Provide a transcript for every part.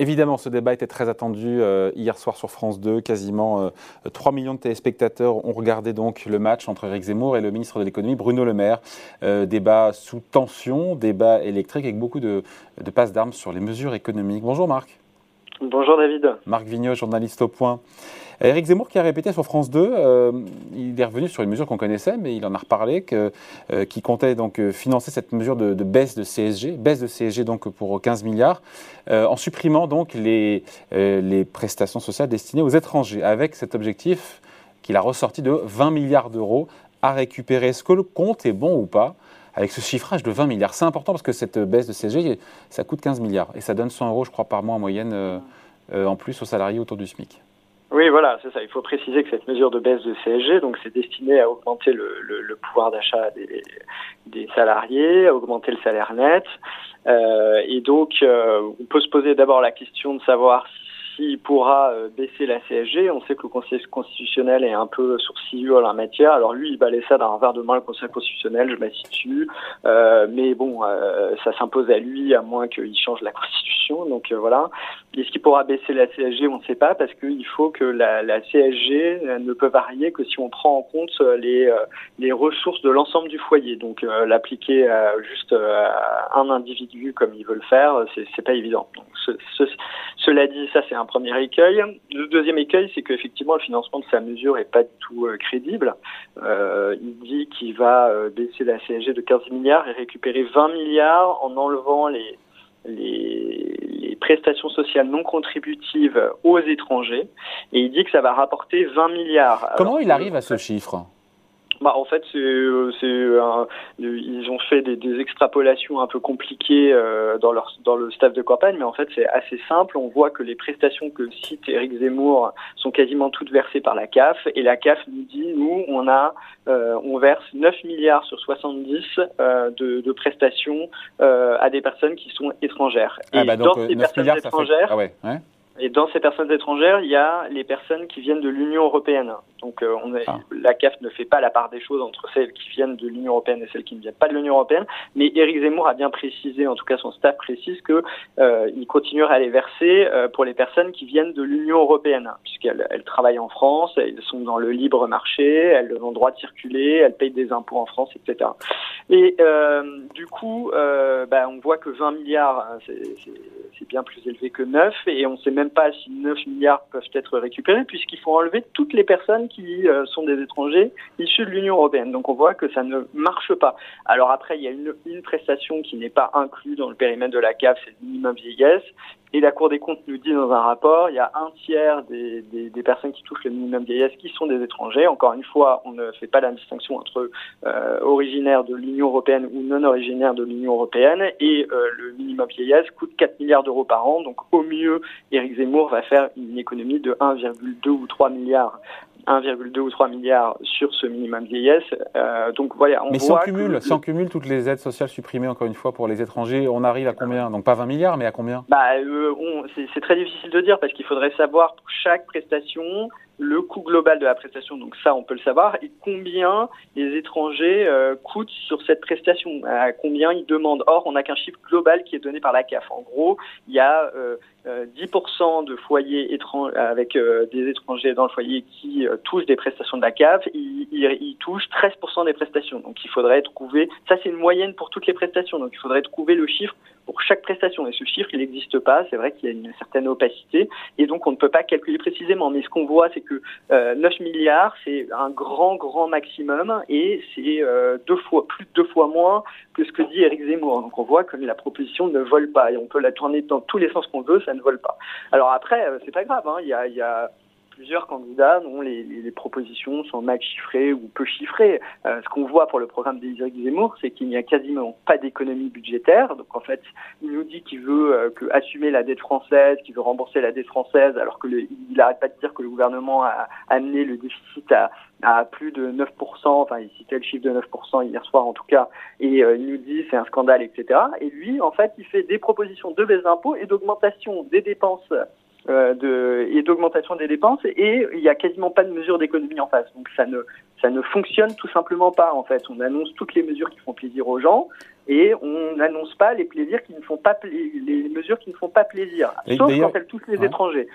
Évidemment, ce débat était très attendu euh, hier soir sur France 2. Quasiment 3 euh, millions de téléspectateurs ont regardé donc le match entre Eric Zemmour et le ministre de l'économie Bruno Le Maire. Euh, débat sous tension, débat électrique avec beaucoup de, de passes d'armes sur les mesures économiques. Bonjour Marc. Bonjour David. Marc Vignot, journaliste au point. Éric Zemmour qui a répété sur France 2, euh, il est revenu sur une mesure qu'on connaissait, mais il en a reparlé, euh, qui comptait donc euh, financer cette mesure de, baisse de CSG, baisse de CSG donc pour 15 milliards, en supprimant donc les, les prestations sociales destinées aux étrangers, avec cet objectif qu'il a ressorti de 20 milliards d'euros à récupérer. Est-ce que le compte est bon ou pas avec ce chiffrage de 20 milliards? C'est important parce que cette baisse de CSG, ça coûte 15 milliards et ça donne 100 euros, je crois, par mois en moyenne en plus aux salariés autour du SMIC. Oui, voilà, c'est ça. Il faut préciser que cette mesure de baisse de CSG, donc, c'est destiné à augmenter le, le, pouvoir d'achat des, des, salariés, à augmenter le salaire net. Euh, et donc, euh, on peut se poser d'abord la question de savoir si s'il pourra euh, baisser la CSG. On sait que le Conseil constitutionnel est un peu sourcilleux en la matière. Alors lui, il balaye ça d'un revers de main le Conseil constitutionnel, je dessus. Euh, mais bon, euh, ça s'impose à lui, à moins qu'il change la Constitution. Donc voilà. Est-ce qu'il pourra baisser la CSG On ne sait pas, parce qu'il faut que la, la, CSG ne peut varier que si on prend en compte les, les ressources de l'ensemble du foyer. Donc l'appliquer juste à un individu comme ils veulent faire, c'est pas évident. Cela dit, ça c'est un premier écueil. Le deuxième écueil, c'est qu'effectivement, le financement de sa mesure est pas du tout euh, crédible. Euh, il dit qu'il va euh, baisser la CSG de 15 milliards et récupérer 20 milliards en enlevant les, les, les, prestations sociales non contributives aux étrangers. Et il dit que ça va rapporter 20 milliards. Comment il arrive à ce chiffre? Bah, en fait, c'est, euh, ils ont fait des, des, extrapolations un peu compliquées euh, dans, leur, dans le staff de campagne, mais en fait, c'est assez simple. On voit que les prestations que cite Éric Zemmour sont quasiment toutes versées par la CAF, et la CAF nous dit, nous, on a, euh, on verse 9 milliards sur 70 euh, de, de, prestations à des personnes qui sont étrangères. Ah bah donc, 9 milliards, étrangères, ah ouais, ouais. Et dans ces personnes étrangères, il y a les personnes qui viennent de l'Union européenne. Donc euh, on ah. la CAF ne fait pas la part des choses entre celles qui viennent de l'Union européenne et celles qui ne viennent pas de l'Union européenne. Mais Éric Zemmour a bien précisé, en tout cas son staff précise, que euh, il continuera à les verser euh, pour les personnes qui viennent de l'Union européenne, puisqu'elles elles travaillent en France, elles sont dans le libre marché, elles ont le droit de circuler, elles payent des impôts en France, etc. Et euh, du coup, bah, on voit que 20 milliards, hein, c'est bien plus élevé que 9, et on ne sait même pas si 9 milliards peuvent être récupérés, puisqu'il faut enlever toutes les personnes qui euh, sont des étrangers issus de l'Union européenne. Donc on voit que ça ne marche pas. Alors après, il y a une, prestation qui n'est pas inclue dans le périmètre de la CAF, c'est le minimum vieillesse. Et la Cour des comptes nous dit dans un rapport, il y a un tiers des, personnes qui touchent le minimum vieillesse qui sont des étrangers. Encore une fois, on ne fait pas la distinction entre euh, originaires de l'Union européenne ou non originaires de l'Union européenne. Et euh, le minimum vieillesse coûte 4 milliards d'euros par an. Donc au mieux, Éric Zemmour va faire une économie de 1,2 ou 3 milliards 1,2 ou 3 milliards sur ce minimum vieillesse. Euh, donc voilà, on Mais cumule, si on cumule toutes les aides sociales supprimées, encore une fois, pour les étrangers, on arrive à combien? Donc pas 20 milliards, mais à combien? Bah, euh, C'est très difficile de dire parce qu'il faudrait savoir pour chaque prestation le coût global de la prestation, donc ça on peut le savoir, et combien les étrangers euh, coûtent sur cette prestation, à combien ils demandent. Or, on n'a qu'un chiffre global qui est donné par la CAF. En gros, il y a euh, 10% euh, de foyers avec euh, des étrangers dans le foyer qui touchent des prestations de la CAF, ils, touchent 13% des prestations. Donc il faudrait trouver, ça c'est une moyenne pour toutes les prestations, donc il faudrait trouver le chiffre chaque prestation. Et ce chiffre, il n'existe pas. C'est vrai qu'il y a une certaine opacité. Et donc, on ne peut pas calculer précisément. Mais ce qu'on voit, c'est que euh, 9 milliards, c'est un grand, grand maximum. Et c'est euh, deux fois, plus de deux fois moins que ce que dit Eric Zemmour. Donc, on voit que la proposition ne vole pas. Et on peut la tourner dans tous les sens qu'on veut, ça ne vole pas. Alors après, euh, c'est pas grave. Hein. Il y a, il y a plusieurs candidats dont les, les, propositions sont mal chiffrées ou peu chiffrées. Euh, ce qu'on voit pour le programme d'Éric Zemmour, c'est qu'il n'y a quasiment pas d'économie budgétaire. Donc en fait, il nous dit qu'il veut euh, que assumer la dette française, qu'il veut rembourser la dette française, alors que il n'arrête pas de dire que le gouvernement a amené le déficit à, à plus de 9%, enfin il citait le chiffre de 9% hier soir en tout cas, et euh, il nous dit c'est un scandale, etc. Et lui, en fait, il fait des propositions de baisse d'impôts et d'augmentation des dépenses de, et d'augmentation des dépenses et il n'y a quasiment pas de mesures d'économie en face. Donc ça ne, ça ne fonctionne tout simplement pas en fait. On annonce toutes les mesures qui font plaisir aux gens et on n'annonce pas les plaisirs qui ne font pas les mesures qui ne font pas plaisir, sauf quand elles touchent les étrangers.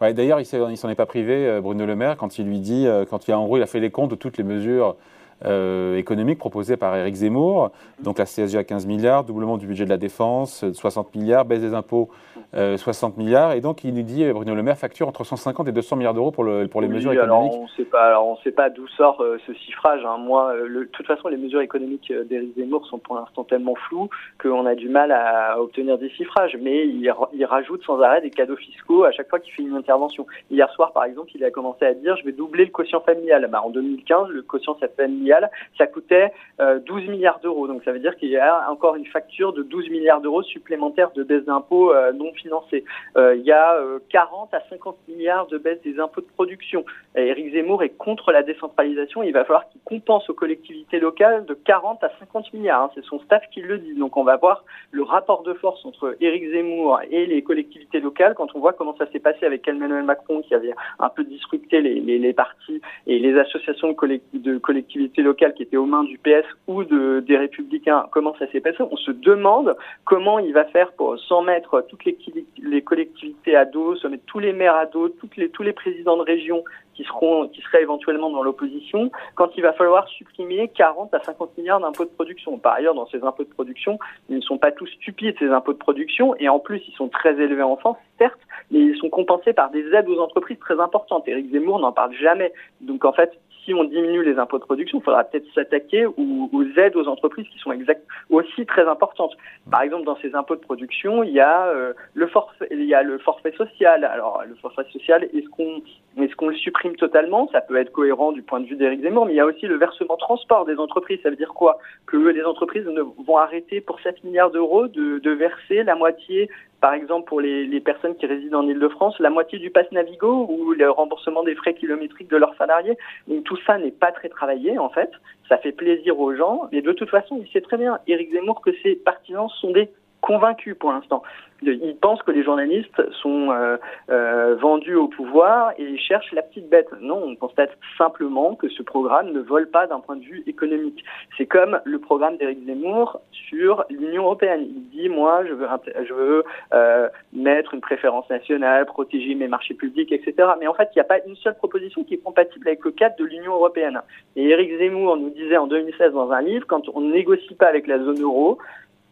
Ouais, D'ailleurs, il ne s'en est pas privé, Bruno Le Maire, quand il lui dit, quand il a en gros, il a fait les comptes de toutes les mesures euh, économique proposée par Éric Zemmour. Donc la CSG à 15 milliards, doublement du budget de la défense, 60 milliards, baisse des impôts, 60 euh, milliards. Et donc il nous dit, Bruno Le Maire facture entre 150 et 200 milliards d'euros pour, le, pour les mesures économiques. Alors on sait pas, on sait pas d'où sort euh, ce chiffrage. Hein. Moi, de toute façon, les mesures économiques d'Éric Zemmour sont pour l'instant tellement floues qu'on a du mal à obtenir des chiffrages. Mais il, il, rajoute sans arrêt des cadeaux fiscaux à chaque fois qu'il fait une intervention. Hier soir, par exemple, il a commencé à dire, je vais doubler le quotient familial. Bah, en 2015, le quotient familial ça coûtait 12 euh, milliards d'euros. Donc ça veut dire qu'il y a encore une facture de 12 milliards d'euros supplémentaires de baisse d'impôts euh, non financés. Euh, il y a 40 à 50 milliards de baisse des impôts de production. Éric Zemmour est contre la décentralisation. Il va falloir qu'il compense aux collectivités locales de 40 à 50 milliards. Hein. C'est son staff qui le dit. Donc on va voir le rapport de force entre Éric Zemmour et les collectivités locales quand on voit comment ça s'est passé avec Emmanuel Macron qui avait un peu disrupté les, partis et les associations de collectivités locales qui étaient aux mains du PS ou de, des Républicains, comment ça s'est passé? On se demande comment il va faire pour s'en mettre toutes les, collectivités à dos, mettre tous les maires à dos, tous les présidents de région qui seront, qui seraient éventuellement dans l'opposition, quand il va falloir supprimer 40 à 50 milliards d'impôts de production. Par ailleurs, dans ces impôts de production, ils ne sont pas tous stupides, ces impôts de production, et en plus, ils sont très élevés en France, certes, mais ils sont compensés par des aides aux entreprises très importantes. Éric Zemmour n'en parle jamais. Donc, en fait, si on diminue les impôts de production, il faudra peut-être s'attaquer aux, aides aux entreprises qui sont exact, aussi très importantes. Par exemple, dans ces impôts de production, il y a euh, le forfait, il y a le forfait social. Alors, le forfait social, est-ce qu'on est-ce qu'on le supprime totalement Ça peut être cohérent du point de vue d'Éric Zemmour, mais il y a aussi le versement transport des entreprises. Ça veut dire quoi? Que les entreprises vont arrêter pour 7 milliards d'euros de, verser la moitié par exemple pour les, les personnes qui résident en Ile-de-France, la moitié du pass Navigo ou le remboursement des frais kilométriques de leurs salariés. Donc tout ça n'est pas très travaillé en fait. Ça fait plaisir aux gens, mais de toute façon, il sait très bien, Éric Zemmour, que ses partisans sont des convaincus pour l'instant. Ils pensent que les journalistes sont euh, euh, vendus au pouvoir et ils cherchent la petite bête. Non, on constate simplement que ce programme ne vole pas d'un point de vue économique. C'est comme le programme d'Éric Zemmour sur l'Union européenne. Il dit, moi, je veux, je veux euh, mettre une préférence nationale, protéger mes marchés publics, etc. Mais en fait, il n'y a pas une seule proposition qui est compatible avec le cadre de l'Union européenne. Et Éric Zemmour nous disait en 2016 dans un livre, quand on ne négocie pas avec la zone euro,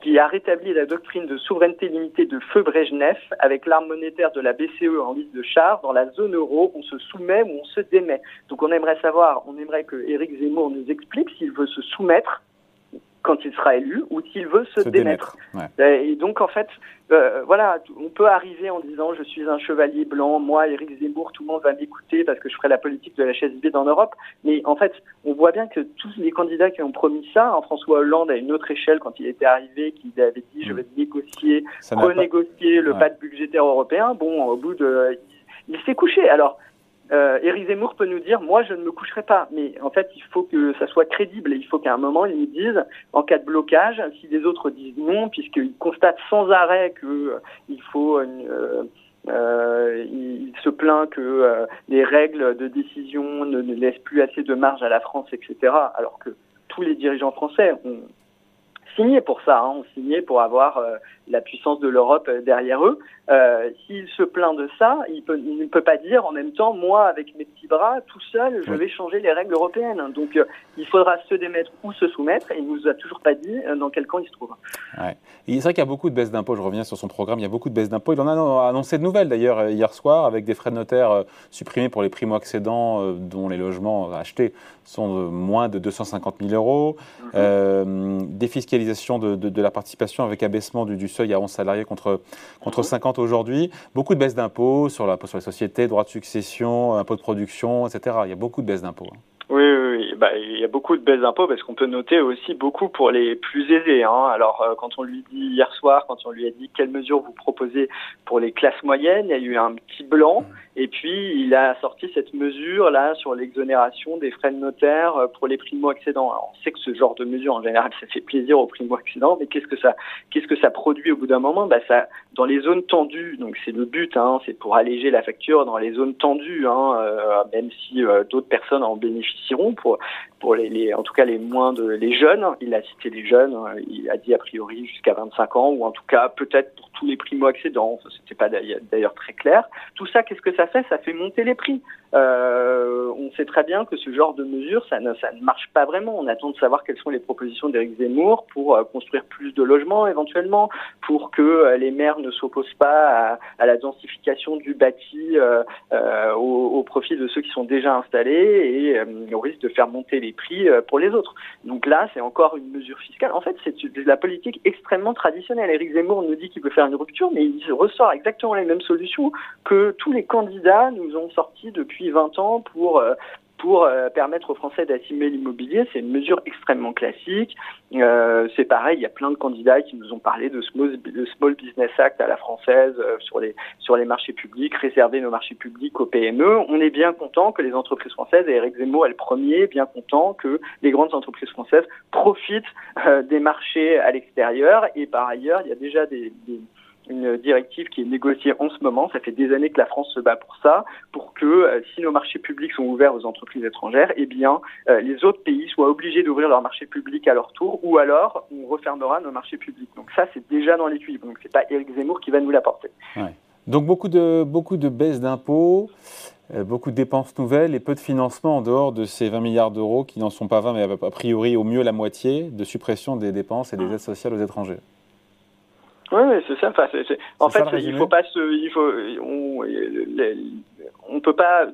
qui a rétabli la doctrine de souveraineté limitée de feu avec l'arme monétaire de la BCE en liste de char. Dans la zone euro, on se soumet ou on se démet. Donc on aimerait savoir, on aimerait que Éric Zemmour nous explique s'il veut se soumettre quand il sera élu ou s'il veut se, démettre. Et donc en fait, euh, voilà, on peut arriver en disant je suis un chevalier blanc, moi Éric Zemmour, tout le monde va m'écouter parce que je ferai la politique de la chaise vide en Europe. Mais en fait, on voit bien que tous les candidats qui ont promis ça, hein, François Hollande à une autre échelle quand il était arrivé, qui avait dit je mm. vais négocier, renégocier le pacte budgétaire européen, bon, au bout de, il s'est couché. Alors euh, Éric Zemmour peut nous dire moi je ne me coucherai pas, mais en fait il faut que ça soit crédible et il faut qu'à un moment ils nous disent en cas de blocage, si les autres disent non, puisqu'ils constatent sans arrêt que euh, il faut euh, euh, il se plaint que euh, les règles de décision ne, ne, laissent plus assez de marge à la France, etc. Alors que tous les dirigeants français ont signé pour ça, hein, ont signé pour avoir la puissance de l'Europe derrière eux. Euh, S'il se plaint de ça, il, peut, il, ne peut pas dire en même temps, moi, avec mes petits bras, tout seul, je vais changer les règles européennes. Donc, euh, il faudra se démettre ou se soumettre, et il nous a toujours pas dit euh, dans quel camp il se trouve. Ouais. C'est vrai qu'il y a beaucoup de baisses d'impôts. Je reviens sur son programme. Il y a beaucoup de baisses d'impôts. Il en a annoncé de nouvelles d'ailleurs euh, hier soir, avec des frais de notaire supprimés pour les primo-accédants dont les logements achetés sont de moins de 250 000 euros. Mm -hmm. défiscalisation de, de, de, la participation avec abaissement du, du seuil à 11 salariés contre, contre 50 aujourd'hui. Beaucoup de baisses d'impôts sur l'impôt sur les sociétés, droits de succession, impôts de production, etc. Il y a beaucoup de baisses d'impôts. Hein. Oui, oui, oui. Bah, il y a beaucoup de baisses d'impôts parce qu'on peut noter aussi beaucoup pour les plus aisés. Hein. Alors, euh, quand on lui dit hier soir, quand on lui a dit quelles mesures vous proposez pour les classes moyennes, il y a eu un petit blanc Et puis, il a sorti cette mesure là sur l'exonération des frais de notaire euh, pour les primo-accédants. on sait que ce genre de mesure, en général, ça fait plaisir aux primo-accédants, mais qu'est-ce que ça, qu'est-ce que ça produit au bout d'un moment? Bah, ça, Dans les zones tendues, donc c'est le but, hein, c'est pour alléger la facture dans les zones tendues, hein, euh, même si euh, d'autres personnes en bénéficieront, pour, pour les, en tout cas les moins de les jeunes. Il a cité les jeunes, il a dit a priori jusqu'à 25 ans, ou en tout cas peut-être pour tous les primo-accédants, c'était pas d'ailleurs très clair. Tout ça, qu'est-ce que ça fait Ça fait monter les prix. Euh, sait très bien que ce genre de mesures, ça ne, marche pas vraiment. On attend de savoir quelles sont les propositions d'Éric Zemmour pour euh, construire plus de logements éventuellement, pour que euh, les maires ne s'opposent pas à, la densification du bâti euh, au, profit de ceux qui sont déjà installés et au risque de faire monter les prix pour les autres. Donc là, c'est encore une mesure fiscale. En fait, c'est de la politique extrêmement traditionnelle. Éric Zemmour nous dit qu'il veut faire une rupture, mais il ressort exactement les mêmes solutions que tous les candidats nous ont sortis depuis 20 ans pour pour euh, permettre aux Français d'assimiler l'immobilier. C'est une mesure extrêmement classique. Euh, c'est pareil, il y a plein de candidats qui nous ont parlé de Small, Business Act à la française sur les sur les marchés publics, réserver nos marchés publics aux PME. On est bien content que les entreprises françaises, et Eric Zemmour est le premier, bien content que les grandes entreprises françaises profitent des marchés à l'extérieur. Et par ailleurs, il y a déjà des, des une directive qui est négociée en ce moment. Ça fait des années que la France se bat pour ça, pour que euh, si nos marchés publics sont ouverts aux entreprises étrangères, eh bien euh, les autres pays soient obligés d'ouvrir leurs marchés publics à leur tour, ou alors on refermera nos marchés publics. Donc ça, c'est déjà dans les tuyaux. Donc c'est pas Éric Zemmour qui va nous l'apporter. Ouais. Donc beaucoup de beaucoup de baisses d'impôts. Euh, beaucoup de dépenses nouvelles et peu de financement en dehors de ces 20 milliards d'euros qui n'en sont pas 20 mais a priori au mieux la moitié de suppression des dépenses et des aides sociales aux étrangers. Oui, c'est ça. Enfin, En fait, il faut pas se, il faut, on, on peut pas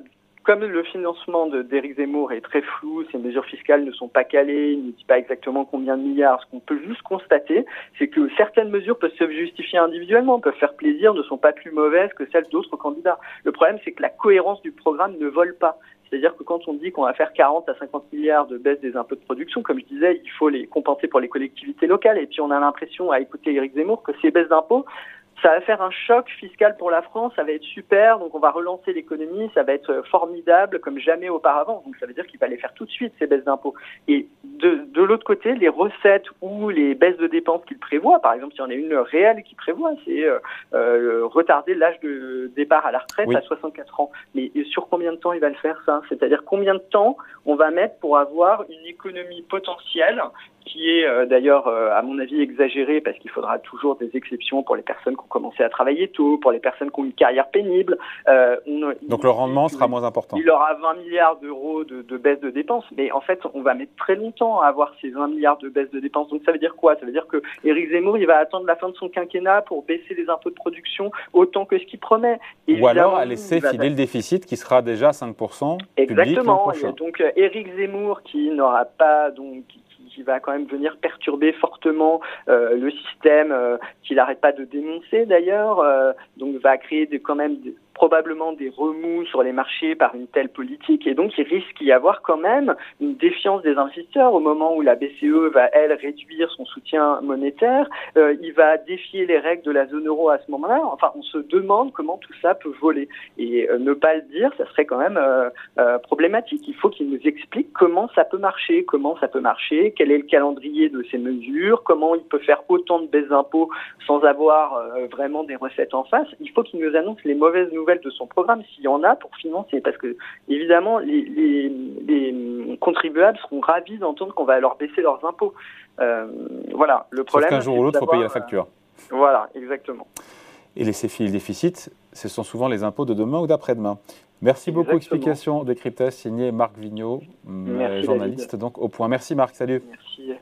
comme le financement d'Éric Zemmour est très flou, ces mesures fiscales ne sont pas calées, il ne dit pas exactement combien de milliards, ce qu'on peut juste constater, c'est que certaines mesures peuvent se justifier individuellement, peuvent faire plaisir, ne sont pas plus mauvaises que celles d'autres candidats. Le problème, c'est que la cohérence du programme ne vole pas. C'est-à-dire que quand on dit qu'on va faire 40 à 50 milliards de baisse des impôts de production, comme je disais, il faut les compenser pour les collectivités locales. Et puis on a l'impression, à écouter Éric Zemmour, que ces baisses d'impôts, ça va faire un choc fiscal pour la France, ça va être super, donc on va relancer l'économie, ça va être formidable comme jamais auparavant. Donc ça veut dire qu'il va les faire tout de suite, ces baisses d'impôts. Et de, de l'autre côté, les recettes ou les baisses de dépenses qu'il prévoit, par exemple, il y en a une réelle qui prévoit, c'est euh, euh, retarder l'âge de départ à la retraite oui. à 64 ans. Mais sur combien de temps il va le faire ça? C'est-à-dire combien de temps on va mettre pour avoir une économie potentielle qui est euh, d'ailleurs, euh, à mon avis, exagéré parce qu'il faudra toujours des exceptions pour les personnes qui ont commencé à travailler tôt, pour les personnes qui ont une carrière pénible. Euh, on, Donc le rendement sera moins important. Il aura 20 milliards d'euros de, de, baisse de dépenses, mais en fait, on va mettre très longtemps à avoir ces 20 milliards de baisse de dépenses. Donc ça veut dire quoi? Ça veut dire que Éric Zemmour, il va attendre la fin de son quinquennat pour baisser les impôts de production autant que ce qu'il promet. Ou alors à laisser filer le déficit qui sera déjà 5% Exactement. donc Éric Zemmour qui n'aura pas donc va quand même venir perturber fortement euh, le système euh, qu'il n'arrête pas de dénoncer d'ailleurs, euh, donc va créer quand même des, probablement des remous sur les marchés par une telle politique et donc il risque d'y avoir quand même une défiance des investisseurs au moment où la BCE va elle réduire son soutien monétaire, euh, il va défier les règles de la zone euro à ce moment-là. Enfin, on se demande comment tout ça peut voler et euh, ne pas le dire, ça serait quand même euh, euh problématique. Il faut qu'il nous explique comment ça peut marcher, comment ça peut marcher, quel est le calendrier de ces mesures, comment il peut faire autant de baisses d'impôts sans avoir euh, vraiment des recettes en face. Il faut qu'il nous annonce les mauvaises nouvelles nouvelles de son programme, s'il y en a, pour financer. Parce que, évidemment, les, les, les contribuables seront ravis d'entendre qu'on va leur baisser leurs impôts. Euh, voilà, le problème. qu'un jour ou l'autre, il faut payer la facture. Euh, voilà, exactement. Et les CFI et le déficit, ce sont souvent les impôts de demain ou d'après-demain. Merci Exactement. beaucoup. Explication décryptage signé Marc Vignot, journaliste donc au point. Merci Marc, salut. Merci.